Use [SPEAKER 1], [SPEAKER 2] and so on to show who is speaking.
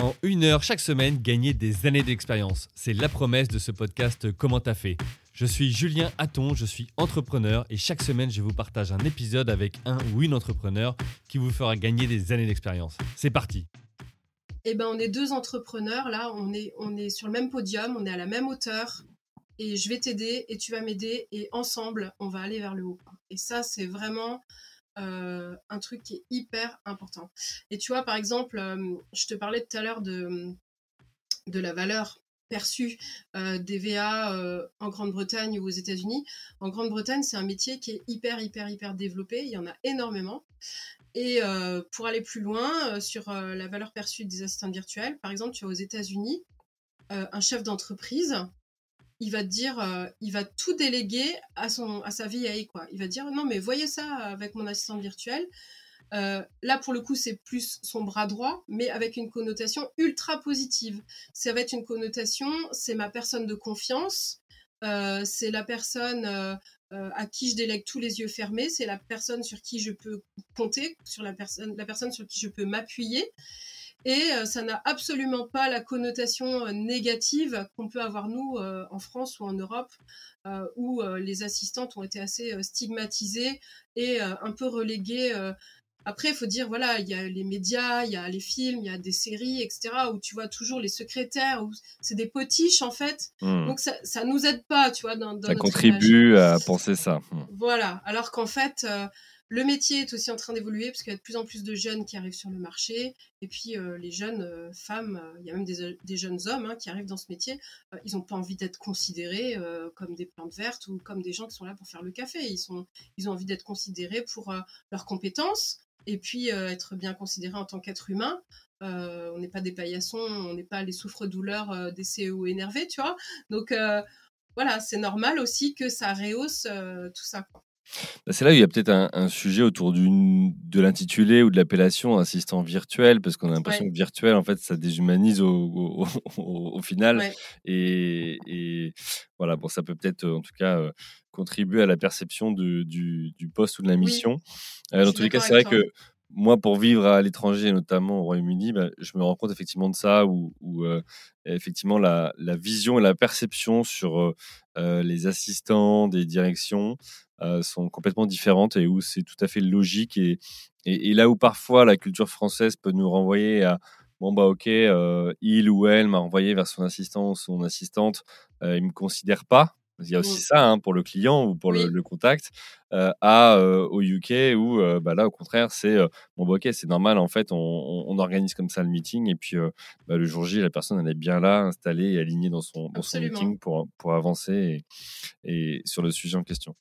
[SPEAKER 1] En une heure chaque semaine, gagner des années d'expérience. C'est la promesse de ce podcast Comment t'as fait Je suis Julien Hatton, je suis entrepreneur et chaque semaine, je vous partage un épisode avec un ou une entrepreneur qui vous fera gagner des années d'expérience. C'est parti
[SPEAKER 2] Eh ben, on est deux entrepreneurs, là, on est, on est sur le même podium, on est à la même hauteur et je vais t'aider et tu vas m'aider et ensemble, on va aller vers le haut. Et ça, c'est vraiment euh, un truc qui est hyper important. Et tu vois, par exemple, euh, je te parlais tout à l'heure de, la valeur perçue euh, des VA en Grande-Bretagne ou aux États-Unis. En Grande-Bretagne, c'est un métier qui est hyper, hyper, hyper développé. Il y en a énormément. Et pour aller plus loin sur la valeur perçue des assistants virtuels, par exemple, tu vois, aux États-Unis, un chef d'entreprise, il va dire, euh, il va tout déléguer à, son, à sa VA, quoi. Il va dire, non, mais voyez ça avec mon assistant virtuel. Euh, là, pour le coup, c'est plus son bras droit, mais avec une connotation ultra positive. Ça va être une connotation, c'est ma personne de confiance, euh, c'est la personne à qui je délègue tous les yeux fermés, c'est la personne sur qui je peux compter, sur la personne, la personne sur qui je peux m'appuyer et euh, ça n'a absolument pas la connotation euh, négative qu'on peut avoir nous euh, en France ou en Europe, où les assistantes ont été assez stigmatisées et un peu reléguées. Après, il faut dire, voilà, il y a les médias, il y a les films, il y a des séries, etc., où tu vois toujours les secrétaires, où c'est des potiches, en fait. Hmm. Donc, ça, ça nous aide pas, tu vois, dans, dans
[SPEAKER 3] Ça contribue à penser ça.
[SPEAKER 2] Hmm. Voilà. Alors qu'en fait, le métier est aussi en train d'évoluer parce qu'il y a de plus en plus de jeunes qui arrivent sur le marché. Et puis euh, les jeunes euh, femmes, euh, il y a même des, jeunes hommes hein, qui arrivent dans ce métier. ils n'ont pas envie d'être considérés comme des plantes vertes ou comme des gens qui sont là pour faire le café. Ils, ont envie d'être considérés pour leurs compétences et puis être bien considérés en tant qu'être humain. on n'est pas des paillassons, on n'est pas les souffres-douleurs des CEO énervés, tu vois. Donc voilà, c'est normal aussi que ça rehausse tout ça.
[SPEAKER 3] Bah, c'est là où il y a peut-être un, sujet autour de l'intitulé ou de l'appellation assistant virtuel, parce qu'on a l'impression que virtuel, en fait, ça déshumanise au, au, final. Et, voilà, bon, ça peut peut-être, en tout cas, euh, contribuer à la perception du, du, poste ou de la mission. Euh, dans tous les cas, c'est vrai que moi, pour vivre à l'étranger, notamment au Royaume-Uni, bah, je me rends compte effectivement de ça, où, euh, effectivement la, vision et la perception sur les assistants des directions euh, sont complètement différentes et où c'est tout à fait logique. Et, et, là où parfois la culture française peut nous renvoyer à bon bah ok, euh, il ou elle m'a envoyé vers son assistant ou son assistante, euh, il me considère pas. Il y a aussi mmh. ça hein, pour le client ou pour le, contact. Euh, à au UK où bah là au contraire c'est bon bah, ok c'est normal en fait on, on, organise comme ça le meeting et puis bah, le jour J la personne elle est bien là installée et alignée dans son, dans son meeting pour, pour avancer et, et sur le sujet en question.